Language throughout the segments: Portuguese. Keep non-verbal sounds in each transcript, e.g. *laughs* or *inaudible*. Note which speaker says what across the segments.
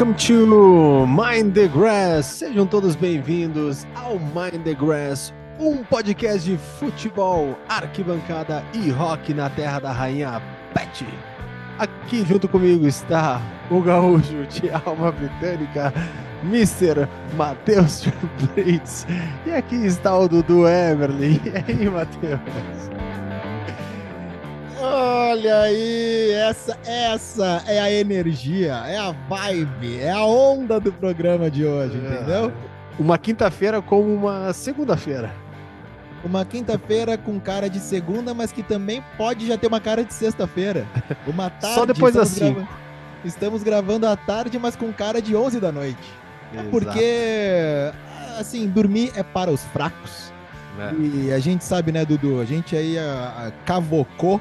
Speaker 1: Welcome to Mind the Grass. Sejam todos bem-vindos ao Mind the Grass, um podcast de futebol, arquibancada e rock na terra da rainha Pet. Aqui junto comigo está o gaúcho de alma britânica, Mr. Matheus *laughs* Blitz. E aqui está o Dudu Everly. E aí, Matheus?
Speaker 2: Olha aí, essa, essa é a energia, é a vibe, é a onda do programa de hoje, é. entendeu?
Speaker 1: Uma quinta-feira como uma segunda-feira.
Speaker 2: Uma quinta-feira com cara de segunda, mas que também pode já ter uma cara de sexta-feira. Uma *laughs* tarde.
Speaker 1: Só depois das cinco.
Speaker 2: Estamos gravando à tarde, mas com cara de 11 da noite. É porque, assim, dormir é para os fracos. É. E a gente sabe, né, Dudu? A gente aí a, a, cavocou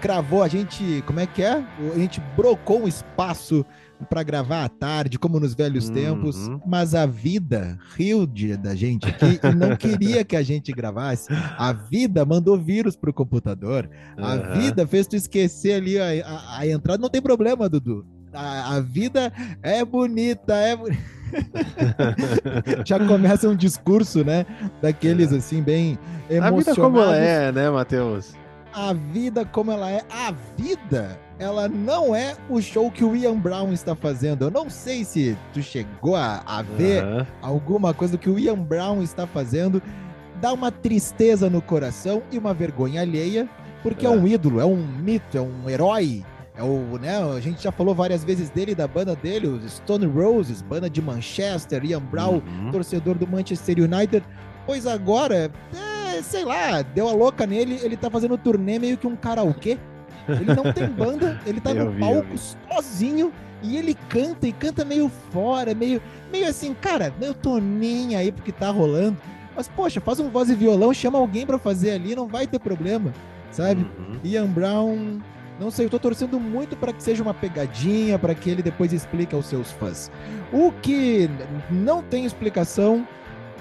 Speaker 2: cravou, a gente, como é que é? A gente brocou um espaço para gravar à tarde, como nos velhos uhum. tempos, mas a vida riu de, da gente aqui e não *laughs* queria que a gente gravasse. A vida mandou vírus pro computador. A uhum. vida fez tu esquecer ali a, a, a entrada. Não tem problema, Dudu. A, a vida é bonita, é *laughs* Já começa um discurso, né? Daqueles é. assim, bem emocionados. A vida
Speaker 1: como ela é, né, Matheus?
Speaker 2: A vida como ela é. A vida, ela não é o show que o Ian Brown está fazendo. Eu não sei se tu chegou a, a ver uhum. alguma coisa do que o Ian Brown está fazendo. Dá uma tristeza no coração e uma vergonha alheia, porque é, é um ídolo, é um mito, é um herói. É o, né, a gente já falou várias vezes dele, da banda dele, os Stone Roses, banda de Manchester, Ian Brown, uhum. torcedor do Manchester United. Pois agora, é, sei lá, deu a louca nele, ele tá fazendo turnê meio que um karaokê. Ele não tem banda, ele tá *laughs* no vi, palco sozinho e ele canta e canta meio fora, meio, meio assim, cara, eu tô nem aí porque tá rolando. Mas, poxa, faz um voz e violão, chama alguém para fazer ali, não vai ter problema, sabe? Uhum. Ian Brown, não sei, eu tô torcendo muito para que seja uma pegadinha, para que ele depois explique aos seus fãs. O que não tem explicação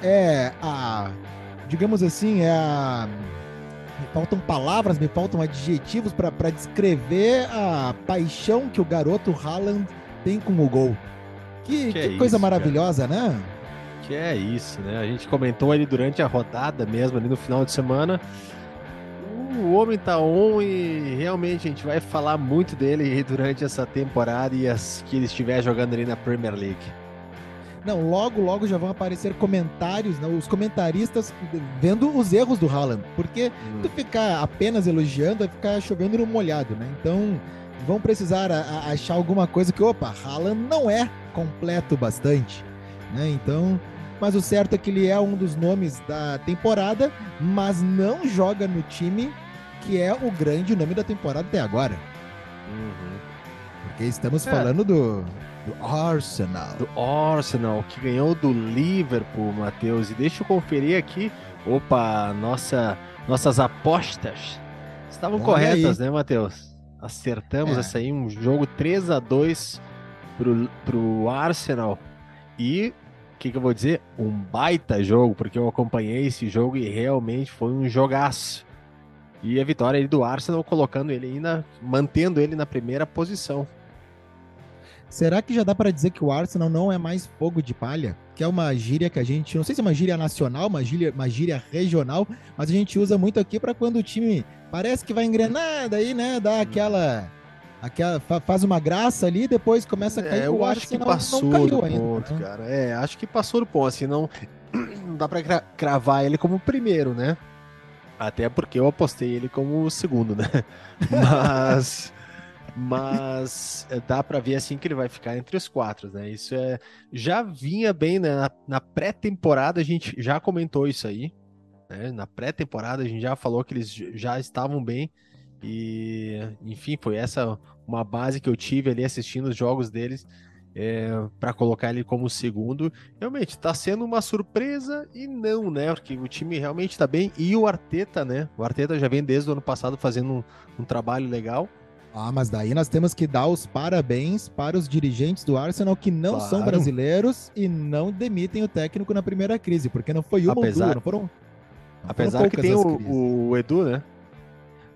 Speaker 2: é a digamos assim, é a... me faltam palavras, me faltam adjetivos para descrever a paixão que o garoto Haaland tem com o gol. Que, que, que é coisa isso, maravilhosa, cara. né?
Speaker 1: Que é isso, né? A gente comentou ali durante a rodada mesmo, ali no final de semana. O homem tá on e realmente a gente vai falar muito dele durante essa temporada e as que ele estiver jogando ali na Premier League.
Speaker 2: Não, logo, logo já vão aparecer comentários, né, os comentaristas vendo os erros do Haaland. Porque hum. tu ficar apenas elogiando vai ficar chovendo no molhado, né? Então vão precisar a, a achar alguma coisa que, opa, Haaland não é completo bastante, né? Então, mas o certo é que ele é um dos nomes da temporada, mas não joga no time que é o grande nome da temporada até agora. Uhum. Porque estamos é. falando do do Arsenal.
Speaker 1: Do Arsenal, que ganhou do Liverpool, Matheus. E deixa eu conferir aqui. Opa, nossa, nossas apostas estavam Olha corretas, aí. né, Matheus? Acertamos é. essa aí, um jogo 3 a 2 pro, pro Arsenal. E o que, que eu vou dizer? Um baita jogo, porque eu acompanhei esse jogo e realmente foi um jogaço. E a vitória do Arsenal colocando ele ainda, mantendo ele na primeira posição.
Speaker 2: Será que já dá para dizer que o Arsenal não é mais fogo de palha? Que é uma gíria que a gente, não sei se é uma gíria nacional, uma gíria, uma gíria regional, mas a gente usa muito aqui para quando o time parece que vai engrenar, daí, né, dá aquela aquela faz uma graça ali, depois começa a cair.
Speaker 1: É, eu o acho Arsenal que passou não caiu do ainda, ponto, né? cara. É, acho que passou do ponto, assim, não, *clears throat* não dá para cravar ele como primeiro, né? Até porque eu apostei ele como segundo, né? *laughs* Mas mas dá para ver assim que ele vai ficar entre os quatro, né? Isso é já vinha bem né? na, na pré-temporada a gente já comentou isso aí, né? Na pré-temporada a gente já falou que eles já estavam bem e enfim foi essa uma base que eu tive ali assistindo os jogos deles é, para colocar ele como segundo. Realmente está sendo uma surpresa e não, né? Porque o time realmente está bem e o Arteta, né? O Arteta já vem desde o ano passado fazendo um, um trabalho legal.
Speaker 2: Ah, mas daí nós temos que dar os parabéns para os dirigentes do Arsenal que não claro. são brasileiros e não demitem o técnico na primeira crise, porque não foi uma
Speaker 1: apesar,
Speaker 2: ou duas, não foram. Não
Speaker 1: apesar que tem o, o, Edu, né?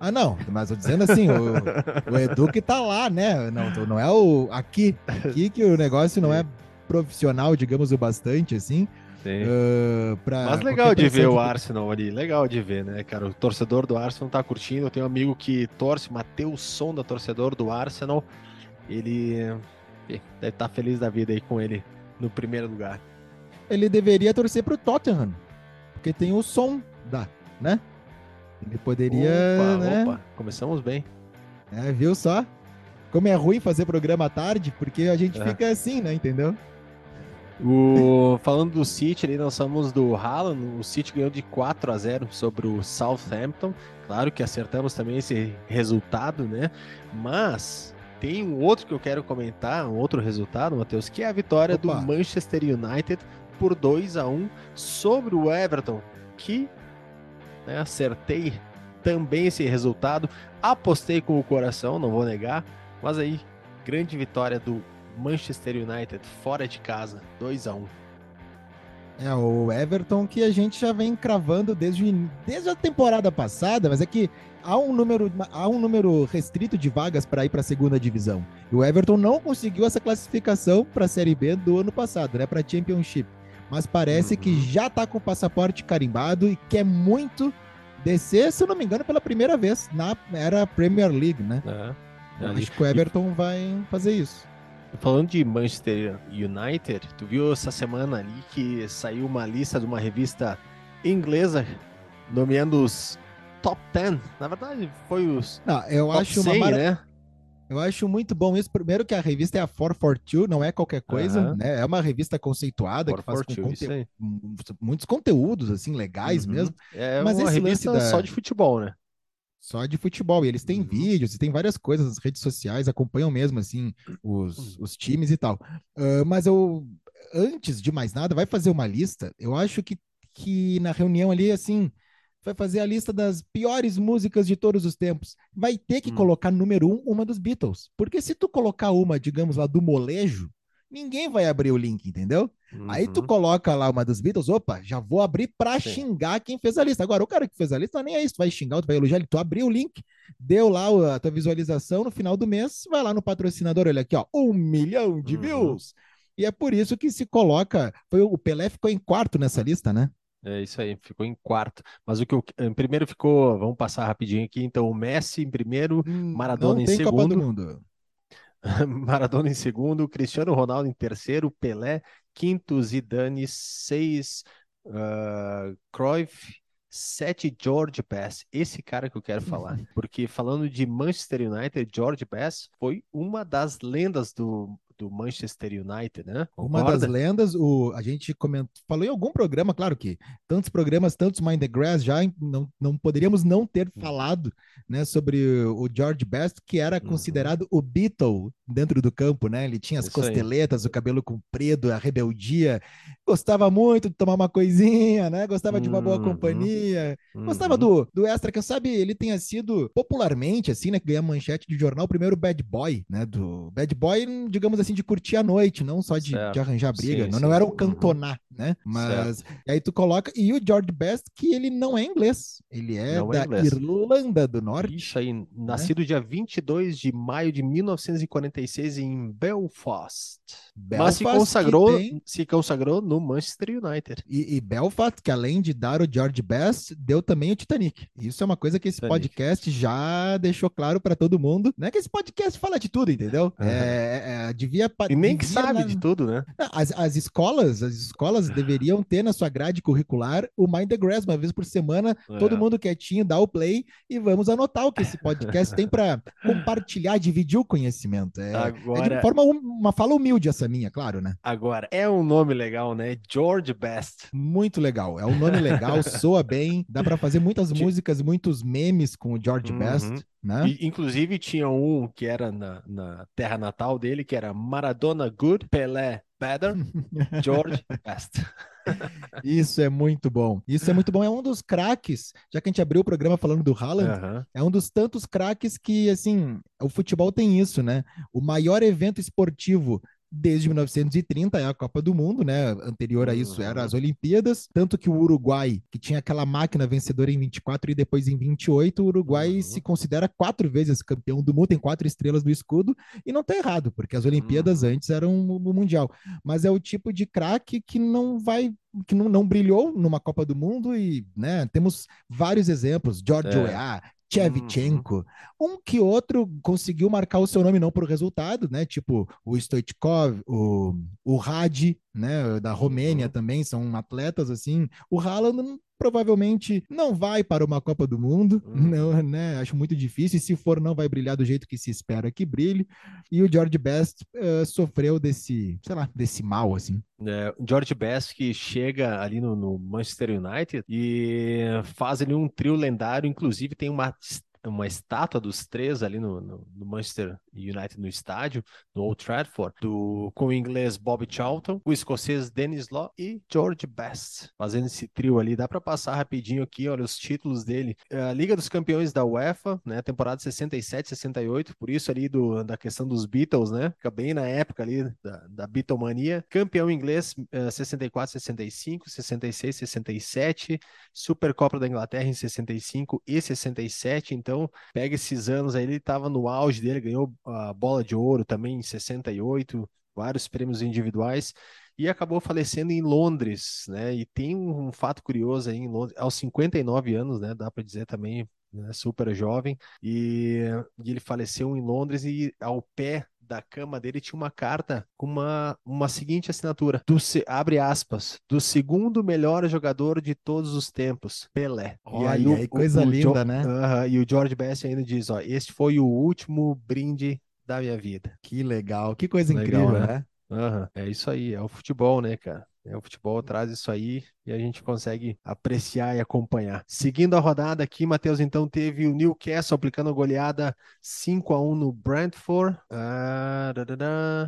Speaker 2: Ah, não, mas eu dizendo assim, o, o Edu que tá lá, né? Não, não é o aqui, aqui que o negócio não é profissional, digamos, o bastante, assim.
Speaker 1: Uh, Mas legal de ver o Arsenal ali, legal de ver, né, cara? O torcedor do Arsenal tá curtindo. Eu tenho um amigo que torce, Matheus Sonda, torcedor do Arsenal. Ele deve estar tá feliz da vida aí com ele no primeiro lugar.
Speaker 2: Ele deveria torcer pro Tottenham, porque tem o som da, né? Ele poderia. Opa, né? opa,
Speaker 1: começamos bem.
Speaker 2: É, viu só? Como é ruim fazer programa à tarde, porque a gente é. fica assim, né? Entendeu?
Speaker 1: O, falando do City, ali nós somos do Haaland. O City ganhou de 4 a 0 sobre o Southampton. Claro que acertamos também esse resultado, né? Mas tem um outro que eu quero comentar, um outro resultado, Matheus, que é a vitória Opa. do Manchester United por 2 a 1 sobre o Everton, que né, acertei também esse resultado. Apostei com o coração, não vou negar, mas aí, grande vitória do Manchester United fora de casa, 2 a 1
Speaker 2: é, o Everton que a gente já vem cravando desde, desde a temporada passada, mas é que há um número, há um número restrito de vagas para ir para a segunda divisão. E o Everton não conseguiu essa classificação para a Série B do ano passado, né, para Championship. Mas parece que já está com o passaporte carimbado e quer muito descer, se eu não me engano, pela primeira vez na era Premier League, né? É. Acho que o Everton vai fazer isso.
Speaker 1: Falando de Manchester United, tu viu essa semana ali que saiu uma lista de uma revista inglesa nomeando os top 10. Na verdade, foi os
Speaker 2: Não, eu acho 100, uma mar... né? Eu acho muito bom isso. Primeiro que a revista é a 442, não é qualquer coisa, né? É uma revista conceituada que faz conte... muitos conteúdos assim legais uhum. mesmo.
Speaker 1: É Mas uma revista da... só de futebol, né?
Speaker 2: só de futebol. E eles têm uhum. vídeos e tem várias coisas nas redes sociais, acompanham mesmo, assim, os, uhum. os times e tal. Uh, mas eu, antes de mais nada, vai fazer uma lista. Eu acho que, que na reunião ali, assim, vai fazer a lista das piores músicas de todos os tempos. Vai ter que hum. colocar número um uma dos Beatles. Porque se tu colocar uma, digamos lá, do molejo, ninguém vai abrir o link, entendeu? Uhum. Aí tu uhum. coloca lá uma dos Beatles, opa, já vou abrir pra Sim. xingar quem fez a lista. Agora, o cara que fez a lista, não é nem é isso, tu vai xingar, tu vai elogiar ele, tu abriu o link, deu lá a tua visualização, no final do mês, vai lá no patrocinador, olha aqui, ó, um milhão de uhum. views. E é por isso que se coloca, foi o Pelé ficou em quarto nessa lista, né?
Speaker 1: É isso aí, ficou em quarto. Mas o que eu, em primeiro ficou, vamos passar rapidinho aqui, então o Messi em primeiro, hum, Maradona em segundo. *laughs* Maradona em segundo, Cristiano Ronaldo em terceiro, Pelé, quinto, Zidane, seis, uh, Cruyff, sete, George Best. Esse cara que eu quero falar, *laughs* porque falando de Manchester United, George Best foi uma das lendas do do Manchester United, né?
Speaker 2: Concorda? Uma das lendas, o, a gente comentou, falou em algum programa, claro que tantos programas, tantos Mind the Grass, já não, não poderíamos não ter uhum. falado né, sobre o George Best, que era uhum. considerado o Beatle dentro do campo, né? Ele tinha as Isso costeletas, aí. o cabelo comprido, a rebeldia, gostava muito de tomar uma coisinha, né? Gostava de uma boa uhum. companhia, gostava do, uhum. do extra, que sabe, ele tenha sido popularmente, assim, né? Que ganha manchete de jornal, o primeiro bad boy, né? Do bad boy, digamos assim, de curtir a noite, não só de, de arranjar briga. Sim, não, sim. não era o uhum. cantonar, né? Mas aí tu coloca. E o George Best, que ele não é inglês, ele é não é da é Irlanda do Norte.
Speaker 1: Isso aí, né? nascido dia 22 de maio de 1946 em Belfast. Belfast Mas se consagrou, tem... se consagrou no Manchester United.
Speaker 2: E, e, Belfast, que além de dar o George Best, deu também o Titanic. Isso é uma coisa que esse Titanic. podcast já deixou claro para todo mundo. Não é que esse podcast fala de tudo, entendeu? Uhum. É, é, devia
Speaker 1: e nem que sabe na... de tudo, né?
Speaker 2: As, as escolas, as escolas deveriam ter na sua grade curricular o Mind the Grass, uma vez por semana, é. todo mundo quietinho, dá o play e vamos anotar o que esse podcast tem para *laughs* compartilhar, dividir o conhecimento. É, Agora... é de forma uma fala humilde essa minha, claro, né?
Speaker 1: Agora, é um nome legal, né? George Best.
Speaker 2: Muito legal. É um nome legal, *laughs* soa bem, dá para fazer muitas músicas, muitos memes com o George uhum. Best. Né?
Speaker 1: E, inclusive tinha um que era na, na terra natal dele, que era Maradona Good, Pelé Better, *laughs* George Best. *laughs*
Speaker 2: Isso é muito bom. Isso é muito bom. É um dos craques, já que a gente abriu o programa falando do Haaland, uhum. é um dos tantos craques que, assim, o futebol tem isso, né? O maior evento esportivo desde 1930 é a Copa do Mundo, né? Anterior a isso eram as Olimpíadas, tanto que o Uruguai, que tinha aquela máquina vencedora em 24 e depois em 28, o Uruguai uhum. se considera quatro vezes campeão do mundo, tem quatro estrelas no escudo, e não tá errado, porque as Olimpíadas uhum. antes eram o Mundial. Mas é o tipo de craque que não vai que não, não, brilhou numa Copa do Mundo e, né, temos vários exemplos, George é. Weah, Shevchenko. Uhum. Um que outro conseguiu marcar o seu nome não por resultado, né? Tipo o Stoichkov, o, o Hadi, né? Da Romênia uhum. também, são atletas assim. O Haaland provavelmente não vai para uma Copa do Mundo, uhum. *laughs* não, né? Acho muito difícil. E se for, não vai brilhar do jeito que se espera que brilhe. E o George Best uh, sofreu desse, sei lá, desse mal, assim.
Speaker 1: É, George Best que chega ali no, no Manchester United e faz ali um trio lendário, inclusive tem uma uma estátua dos três ali no, no, no, Manchester United no estádio, no Old Trafford, do, com o inglês Bob Charlton, o escocês Dennis Law e George Best, fazendo esse trio ali. Dá para passar rapidinho aqui, olha os títulos dele. É, a Liga dos Campeões da UEFA, né, temporada 67, 68, por isso ali do, da questão dos Beatles, né, fica bem na época ali da, da Beatlemania. Campeão inglês uh, 64, 65, 66, 67, Supercopa da Inglaterra em 65 e 67, então então, pega esses anos aí, ele estava no auge dele, ganhou a bola de ouro também em 68, vários prêmios individuais e acabou falecendo em Londres, né? E tem um, fato curioso aí em Londres, aos 59 anos, né? Dá para dizer também, né? super jovem, e, e, ele faleceu em Londres e ao pé da cama dele tinha uma carta com uma, uma seguinte assinatura, do, abre aspas, do segundo melhor jogador de todos os tempos, Pelé.
Speaker 2: Olha, e aí, o, coisa o, linda,
Speaker 1: o,
Speaker 2: né?
Speaker 1: Uh -huh, e o George Best ainda diz, ó, este foi o último brinde da minha vida.
Speaker 2: Que legal, que coisa legal, incrível, né?
Speaker 1: né? É isso aí, é o futebol, né, cara? É, o futebol traz isso aí e a gente consegue apreciar e acompanhar. Seguindo a rodada aqui, Matheus, então teve o Newcastle aplicando goleada 5 a 1 no Brentford. Ah,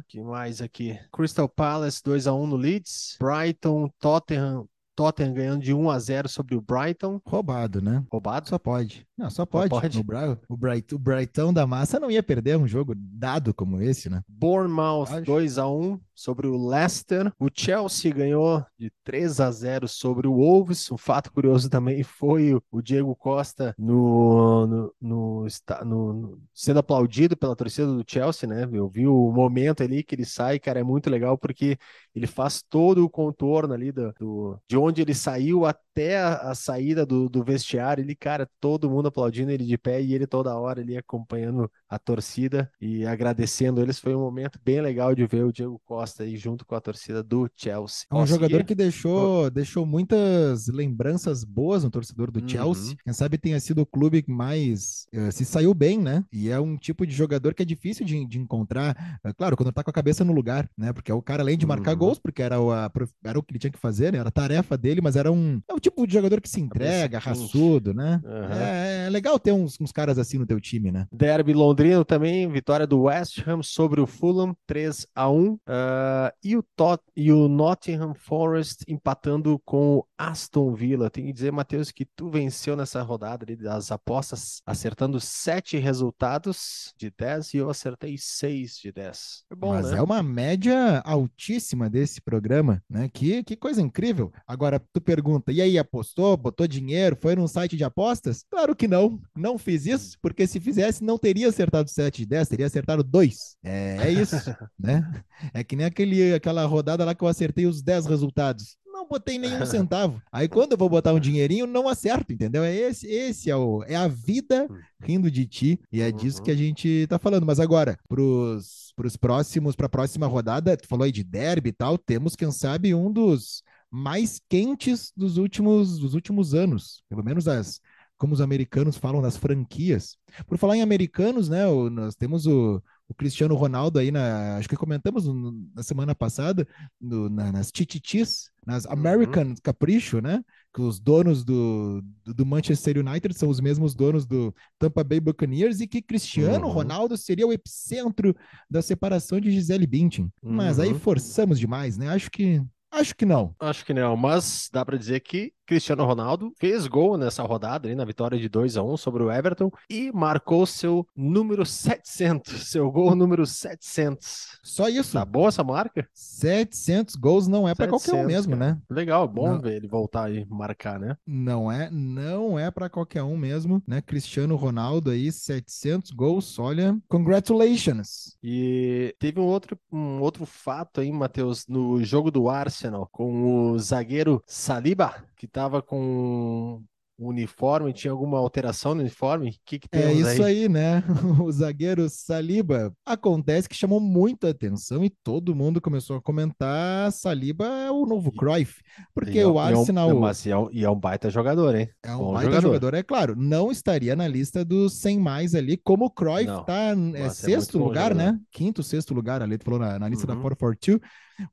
Speaker 1: que mais aqui? Crystal Palace 2 a 1 no Leeds. Brighton, Tottenham Tottenham ganhando de 1 a 0 sobre o Brighton.
Speaker 2: Roubado, né?
Speaker 1: Roubado?
Speaker 2: Só pode. Não, só pode. Só pode. O, Bra o, Bright o Brightão da massa não ia perder um jogo dado como esse, né?
Speaker 1: Bournemouth Acho. 2 a 1 sobre o Leicester. O Chelsea ganhou de 3 a 0 sobre o Wolves. Um fato curioso também *laughs* foi o Diego Costa no, no, no, no, sendo aplaudido pela torcida do Chelsea, né? Eu vi o momento ali que ele sai, cara, é muito legal porque ele faz todo o contorno ali do, do de onde ele saiu até a, a saída do, do, vestiário. Ele, cara, todo mundo aplaudindo ele de pé e ele toda hora ali acompanhando a torcida e agradecendo eles. Foi um momento bem legal de ver o Diego Costa aí junto com a torcida do Chelsea.
Speaker 2: É um jogador que deixou, deixou muitas lembranças boas no torcedor do uhum. Chelsea. Quem sabe tenha sido o clube que mais uh, se saiu bem, né? E é um tipo de jogador que é difícil de, de encontrar. Uh, claro, quando tá com a cabeça no lugar, né? Porque é o cara, além de marcar uhum. gols, porque era o, a, era o que ele tinha que fazer, né? Era a tarefa dele, mas era um, é o tipo de jogador que se entrega, raçudo, né? Uhum. É, é, legal ter uns, uns caras assim no teu time, né?
Speaker 1: Derby londrino também, vitória do West Ham sobre o Fulham, 3 a 1 uh, ah, e, o Tot e o Nottingham Forest empatando com o Aston Villa. Tem que dizer, Matheus, que tu venceu nessa rodada das apostas, acertando sete resultados de 10 e eu acertei seis de 10.
Speaker 2: É bom, Mas né? é uma média altíssima desse programa, né? Que, que coisa incrível. Agora, tu pergunta, e aí, apostou, botou dinheiro, foi num site de apostas? Claro que não, não fiz isso, porque se fizesse, não teria acertado 7 de 10, teria acertado 2. É, é isso, *laughs* né? É que nem aquele, aquela rodada lá que eu acertei os 10 resultados não botei nenhum *laughs* centavo. Aí quando eu vou botar um dinheirinho, não acerto, entendeu? É esse, esse é o é a vida rindo de ti e é disso que a gente tá falando. Mas agora, pros, pros próximos, pra próxima rodada, tu falou aí de derby e tal, temos, quem sabe, um dos mais quentes dos últimos, dos últimos anos, pelo menos as, como os americanos falam das franquias. Por falar em americanos, né, o, nós temos o, o, Cristiano Ronaldo aí, na, acho que comentamos no, na semana passada, no, na, nas Tititis, nas uhum. American uhum. Capricho, né, que os donos do, do, do, Manchester United são os mesmos donos do Tampa Bay Buccaneers e que Cristiano uhum. Ronaldo seria o epicentro da separação de Gisele Bündchen. Mas aí uhum. forçamos demais, né, acho que Acho que não.
Speaker 1: Acho que não, mas dá para dizer que Cristiano Ronaldo fez gol nessa rodada, ali, na vitória de 2 a 1 sobre o Everton, e marcou seu número 700, seu gol número 700.
Speaker 2: Só isso?
Speaker 1: Tá boa essa marca?
Speaker 2: 700 gols não é para qualquer um mesmo, cara. né?
Speaker 1: Legal, bom não. ver ele voltar e marcar, né?
Speaker 2: Não é, não é para qualquer um mesmo, né? Cristiano Ronaldo aí, 700 gols, olha, congratulations.
Speaker 1: E teve um outro, um outro fato aí, Matheus, no jogo do Arsenal, com o zagueiro Saliba, que tava com o uniforme, tinha alguma alteração no uniforme? O que, que
Speaker 2: É isso aí? aí? né? *laughs* O zagueiro Saliba. Acontece que chamou muita atenção e todo mundo começou a comentar Saliba é o novo Cruyff. Porque é o Arsenal.
Speaker 1: E é, um, mas é um, e é um baita jogador, hein?
Speaker 2: É um Bom baita jogador. jogador. é claro. Não estaria na lista dos 100 mais ali, como o Cruyff não. tá é, é sexto lugar, né? Quinto, sexto lugar ali, tu falou na, na lista uhum. da 442.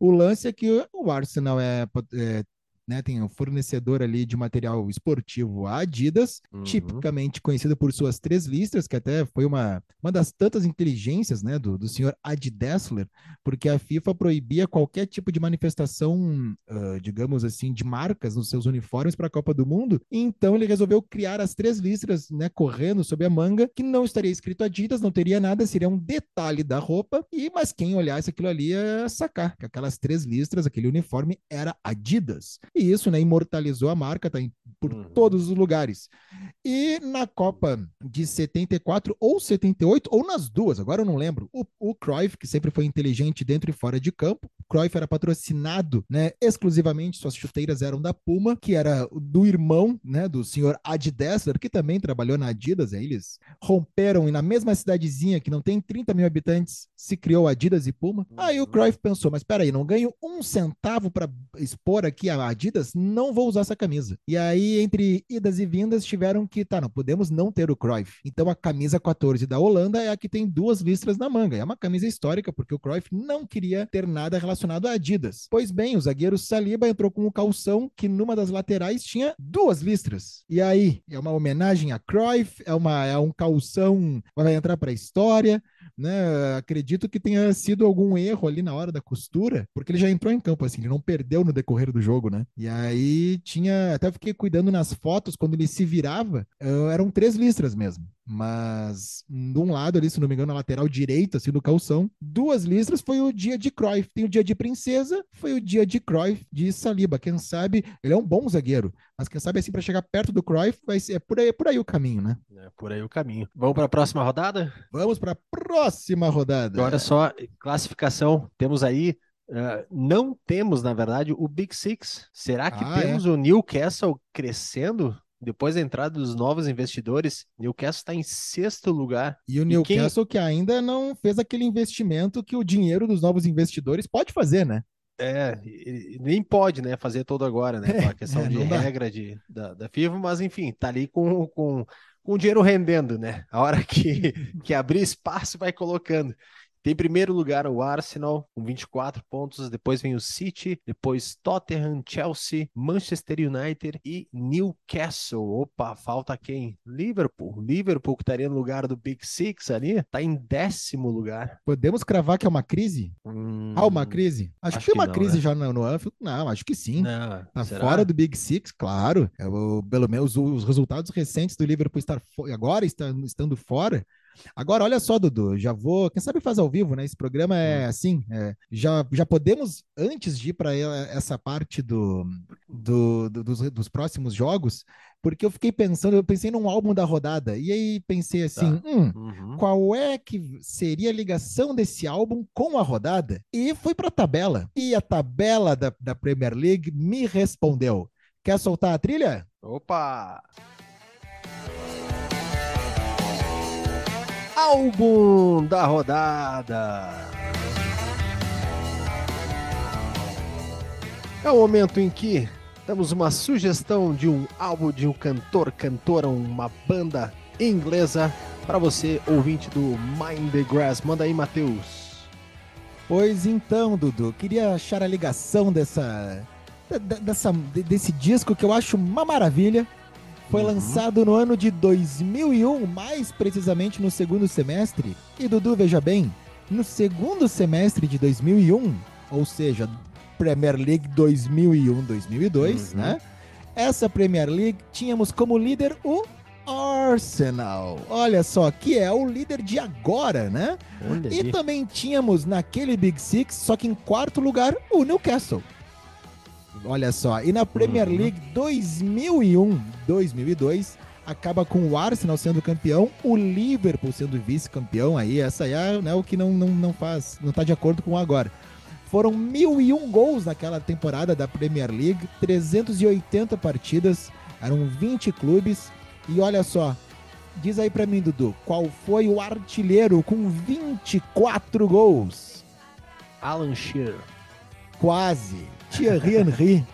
Speaker 2: O lance é que o Arsenal é, é né, tem um fornecedor ali de material esportivo, a Adidas, uhum. tipicamente conhecido por suas três listras, que até foi uma, uma das tantas inteligências né, do, do senhor Adidessler, porque a FIFA proibia qualquer tipo de manifestação, uh, digamos assim, de marcas nos seus uniformes para a Copa do Mundo, então ele resolveu criar as três listras, né, correndo sob a manga, que não estaria escrito Adidas, não teria nada, seria um detalhe da roupa, e mas quem olhasse aquilo ali ia sacar que aquelas três listras, aquele uniforme era Adidas. E isso, né, imortalizou a marca, tá em, por uhum. todos os lugares. E na Copa de 74 ou 78, ou nas duas, agora eu não lembro, o, o Cruyff, que sempre foi inteligente dentro e fora de campo, Cruyff era patrocinado, né, exclusivamente, suas chuteiras eram da Puma, que era do irmão, né, do senhor Ad Dessler, que também trabalhou na Adidas, aí eles romperam e na mesma cidadezinha que não tem 30 mil habitantes, se criou Adidas e Puma. Aí o Cruyff pensou, mas peraí, não ganho um centavo para expor aqui a Adidas Adidas, não vou usar essa camisa. E aí, entre idas e vindas, tiveram que, tá, não podemos não ter o Cruyff. Então, a camisa 14 da Holanda é a que tem duas listras na manga. É uma camisa histórica, porque o Cruyff não queria ter nada relacionado a Adidas. Pois bem, o zagueiro Saliba entrou com o calção que numa das laterais tinha duas listras. E aí, é uma homenagem a Cruyff, é, uma, é um calção, vai entrar para a história né? Acredito que tenha sido algum erro ali na hora da costura, porque ele já entrou em campo assim, ele não perdeu no decorrer do jogo, né? E aí tinha, até fiquei cuidando nas fotos quando ele se virava, uh, eram três listras mesmo. Mas de um lado ali, se não me engano, na lateral direita, assim, do calção, duas listras foi o dia de Cruyff. Tem o dia de Princesa, foi o dia de Cruyff de Saliba. Quem sabe, ele é um bom zagueiro, mas quem sabe assim para chegar perto do Cruyff vai ser é por aí, é por aí o caminho, né?
Speaker 1: É por aí o caminho. Vamos para a próxima rodada?
Speaker 2: Vamos para a próxima rodada.
Speaker 1: Agora só classificação. Temos aí Uh, não temos, na verdade, o Big Six. Será que ah, temos é? o Newcastle crescendo? Depois da entrada dos novos investidores, Newcastle está em sexto lugar.
Speaker 2: E o Newcastle quem... que ainda não fez aquele investimento que o dinheiro dos novos investidores pode fazer, né?
Speaker 1: É, nem pode, né, fazer todo agora, né? *laughs* É, a questão é, de regra de, da, da FIFA, mas enfim, tá ali com, com, com o dinheiro rendendo, né? A hora que, *laughs* que abrir espaço, vai colocando. Tem em primeiro lugar o Arsenal com 24 pontos, depois vem o City, depois Tottenham, Chelsea, Manchester United e Newcastle. Opa, falta quem? Liverpool. Liverpool que estaria no lugar do Big Six ali, tá em décimo lugar.
Speaker 2: Podemos cravar que é uma crise? Hum, ah, uma crise? Acho, acho que tem uma não, crise né? já no, no Anfield. Não, acho que sim. Não, tá será? fora do Big Six, claro. É, o, pelo menos os, os resultados recentes do Liverpool estar agora estando fora Agora, olha só, Dudu, já vou. Quem sabe faz ao vivo, né? Esse programa é hum. assim. É, já, já podemos, antes de ir para essa parte do, do, do dos, dos, próximos jogos, porque eu fiquei pensando, eu pensei num álbum da rodada, e aí pensei assim: tá. hum, uhum. qual é que seria a ligação desse álbum com a rodada? E fui para a tabela. E a tabela da, da Premier League me respondeu. Quer soltar a trilha?
Speaker 1: Opa! Álbum da rodada. É o momento em que temos uma sugestão de um álbum de um cantor, cantora, uma banda inglesa para você, ouvinte do Mind the Grass. Manda aí, Matheus.
Speaker 2: Pois então, Dudu, queria achar a ligação dessa, dessa desse disco que eu acho uma maravilha foi uhum. lançado no ano de 2001, mais precisamente no segundo semestre. E Dudu, veja bem, no segundo semestre de 2001, ou seja, Premier League 2001-2002, uhum. né? essa Premier League tínhamos como líder o Arsenal. Olha só, que é o líder de agora, né? Olha e ali. também tínhamos naquele Big Six, só que em quarto lugar, o Newcastle. Olha só, e na Premier uhum. League 2001-2002 acaba com o Arsenal sendo campeão, o Liverpool sendo vice-campeão aí, essa aí é né, o que não, não, não faz, não tá de acordo com agora. Foram mil e um gols naquela temporada da Premier League, 380 partidas, eram 20 clubes, e olha só, diz aí pra mim, Dudu, qual foi o artilheiro com 24 gols?
Speaker 1: Alan Shearer.
Speaker 2: Quase. Thierry Henry.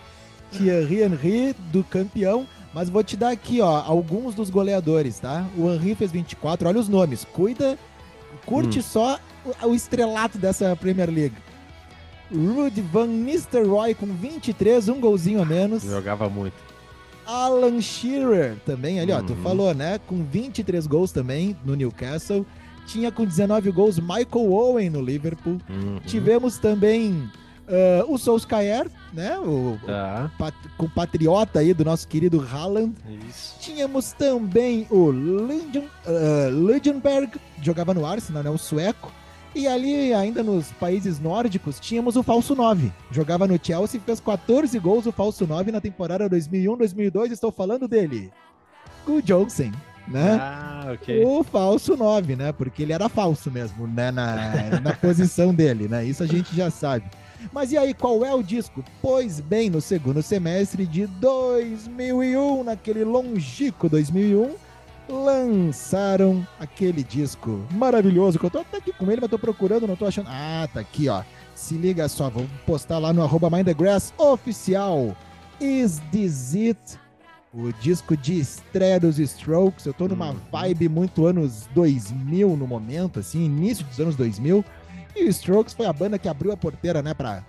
Speaker 2: Thierry Henry do campeão. Mas vou te dar aqui, ó, alguns dos goleadores, tá? O Henry fez 24, olha os nomes. Cuida, curte hum. só o, o estrelato dessa Premier League. Rudy Van Nistelrooy com 23, um golzinho a menos.
Speaker 1: Jogava muito.
Speaker 2: Alan Shearer também, ali, ó, tu uhum. falou, né? Com 23 gols também no Newcastle. Tinha com 19 gols Michael Owen no Liverpool. Uhum. Tivemos também uh, o Solskjaer, né? O, tá. o pat, compatriota aí do nosso querido Haaland. Isso. Tínhamos também o Linden, uh, jogava no Arsenal, né? O sueco. E ali, ainda nos países nórdicos, tínhamos o falso 9. Jogava no Chelsea, fez 14 gols o falso 9 na temporada 2001-2002. Estou falando dele. O Johnson, né? Ah, ok. O falso 9, né? Porque ele era falso mesmo, né? Na, na posição dele, né? Isso a gente já sabe. Mas e aí, qual é o disco? Pois bem, no segundo semestre de 2001, naquele longínquo 2001, lançaram aquele disco maravilhoso que eu tô até aqui com ele, mas tô procurando, não tô achando. Ah, tá aqui, ó. Se liga só, vou postar lá no arroba Mindthegrass oficial. Is This It? O disco de estreia dos Strokes. Eu tô numa uhum. vibe muito anos 2000 no momento, assim, início dos anos 2000. E o Strokes foi a banda que abriu a porteira, né, pra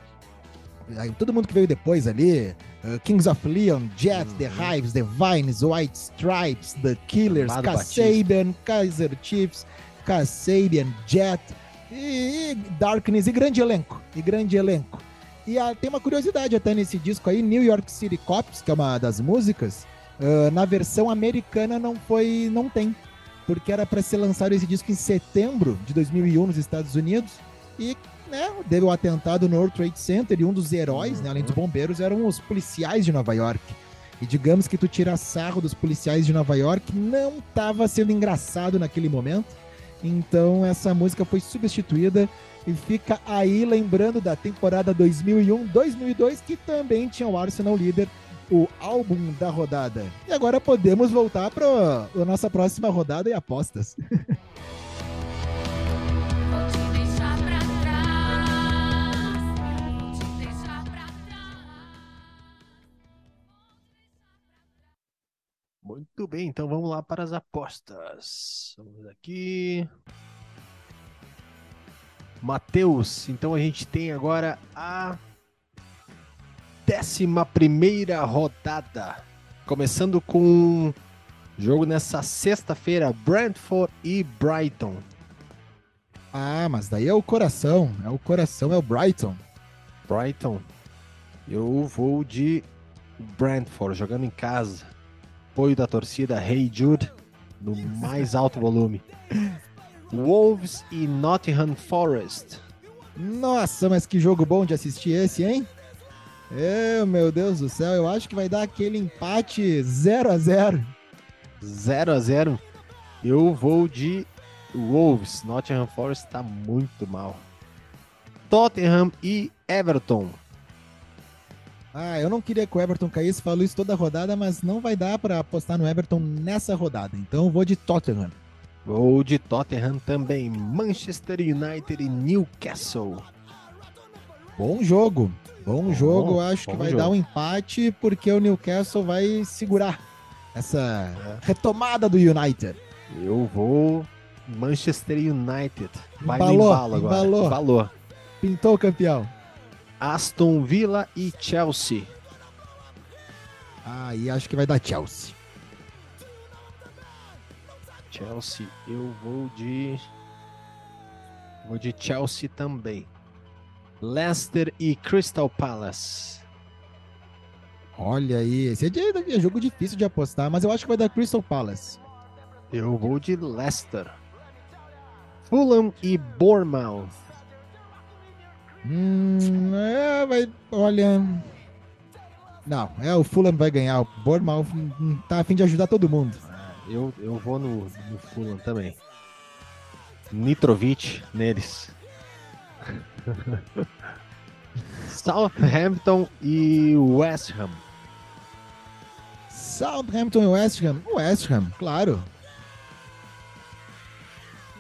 Speaker 2: todo mundo que veio depois ali, uh, Kings of Leon, Jet, uhum. The Hives, The Vines, White Stripes, The Killers, Kasabian, Kaiser Chiefs, Kasabian, Jet e, e, Darkness, e grande elenco, e grande elenco. E uh, tem uma curiosidade até nesse disco aí, New York City Cops, que é uma das músicas, uh, na versão americana não foi, não tem, porque era para ser lançado esse disco em setembro de 2001 nos Estados Unidos, e né, deu o atentado no World Trade Center e um dos heróis, uhum. né, além dos uhum. bombeiros, eram os policiais de Nova York. E digamos que tu tira sarro dos policiais de Nova York, não estava sendo engraçado naquele momento. Então essa música foi substituída e fica aí lembrando da temporada 2001-2002 que também tinha o Arsenal líder, o álbum da rodada. E agora podemos voltar para a nossa próxima rodada e apostas. *laughs*
Speaker 1: Muito bem, então vamos lá para as apostas. Vamos aqui. Matheus, então a gente tem agora a décima primeira rodada. Começando com jogo nessa sexta-feira, Brentford e Brighton.
Speaker 2: Ah, mas daí é o coração, é o coração, é o Brighton.
Speaker 1: Brighton. Eu vou de Brentford, jogando em casa apoio da torcida Hey Jude no mais alto volume. Wolves e Nottingham Forest.
Speaker 2: Nossa, mas que jogo bom de assistir esse, hein? É, meu Deus do céu, eu acho que vai dar aquele empate 0 a 0
Speaker 1: 0 a 0 Eu vou de Wolves. Nottingham Forest tá muito mal. Tottenham e Everton.
Speaker 2: Ah, eu não queria que o Everton caísse, falo isso toda rodada, mas não vai dar para apostar no Everton nessa rodada. Então eu vou de Tottenham.
Speaker 1: Vou de Tottenham também. Manchester United e Newcastle.
Speaker 2: Bom jogo. Bom, bom jogo. Acho bom que vai jogo. dar um empate porque o Newcastle vai segurar essa é. retomada do United.
Speaker 1: Eu vou Manchester United. Vai embalou, embalo agora. Embalou.
Speaker 2: embalou. Pintou o campeão.
Speaker 1: Aston Villa e Chelsea.
Speaker 2: Ah, e acho que vai dar Chelsea.
Speaker 1: Chelsea, eu vou de. Vou de Chelsea também. Leicester e Crystal Palace.
Speaker 2: Olha aí, esse é, é jogo difícil de apostar, mas eu acho que vai dar Crystal Palace.
Speaker 1: Eu vou de Leicester. Fulham e Bournemouth.
Speaker 2: Hum, é, vai, olha. Não, é o Fulham vai ganhar. O Bournemouth tá a fim de ajudar todo mundo.
Speaker 1: É, eu, eu vou no, no Fulham também. Nitrovic neles. *laughs* Southampton e West Ham.
Speaker 2: Southampton e West Ham. West Ham, claro.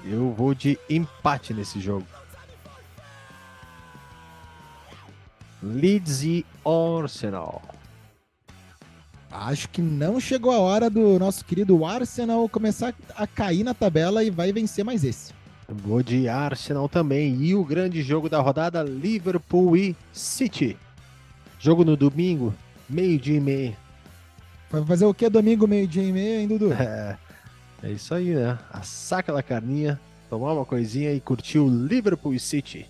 Speaker 1: Eu vou de empate nesse jogo. Leeds e Arsenal.
Speaker 2: Acho que não chegou a hora do nosso querido Arsenal começar a cair na tabela e vai vencer mais esse.
Speaker 1: Vou de Arsenal também. E o grande jogo da rodada, Liverpool e City. Jogo no domingo, meio-dia e meia.
Speaker 2: Vai fazer o que domingo, meio-dia e meia, hein, Dudu? *laughs*
Speaker 1: É, é isso aí, né? Assar aquela carninha, tomar uma coisinha e curtir o Liverpool e City.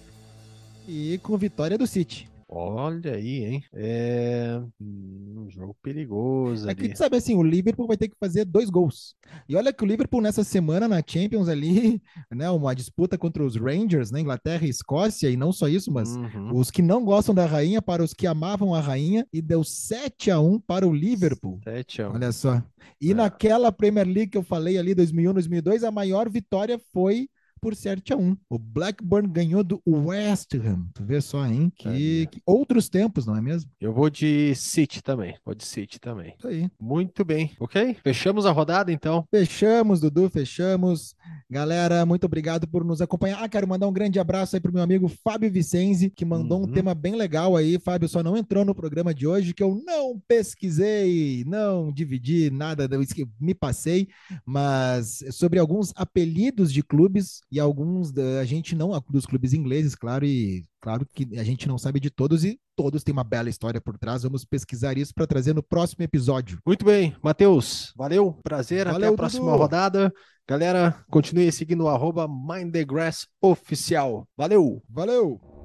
Speaker 2: E com vitória do City.
Speaker 1: Olha aí, hein? É um jogo perigoso.
Speaker 2: É que, sabe assim, o Liverpool vai ter que fazer dois gols. E olha que o Liverpool nessa semana na Champions ali, *laughs* né, uma disputa contra os Rangers, né, Inglaterra e Escócia, e não só isso, mas uhum. os que não gostam da rainha para os que amavam a rainha, e deu 7 a 1 para o Liverpool.
Speaker 1: 7 a 1.
Speaker 2: Olha só. E é. naquela Premier League que eu falei ali, 2001, 2002, a maior vitória foi por 7 a 1. O Blackburn ganhou do West Ham. Tu vê só, hein? Que, que, outros tempos, não é mesmo?
Speaker 1: Eu vou de City também. Vou de City também.
Speaker 2: Isso aí.
Speaker 1: Muito bem. Ok? Fechamos a rodada, então?
Speaker 2: Fechamos, Dudu, fechamos. Galera, muito obrigado por nos acompanhar. Ah, quero mandar um grande abraço aí pro meu amigo Fábio Vicenzi, que mandou uhum. um tema bem legal aí. Fábio só não entrou no programa de hoje, que eu não pesquisei, não dividi nada, me passei, mas sobre alguns apelidos de clubes e alguns da, a gente não dos clubes ingleses, claro, e claro que a gente não sabe de todos e todos têm uma bela história por trás. Vamos pesquisar isso para trazer no próximo episódio.
Speaker 1: Muito bem, Matheus, valeu, prazer, valeu, até a próxima Dudu. rodada. Galera, continue seguindo o arroba Mind the Grass Oficial. Valeu!
Speaker 2: Valeu!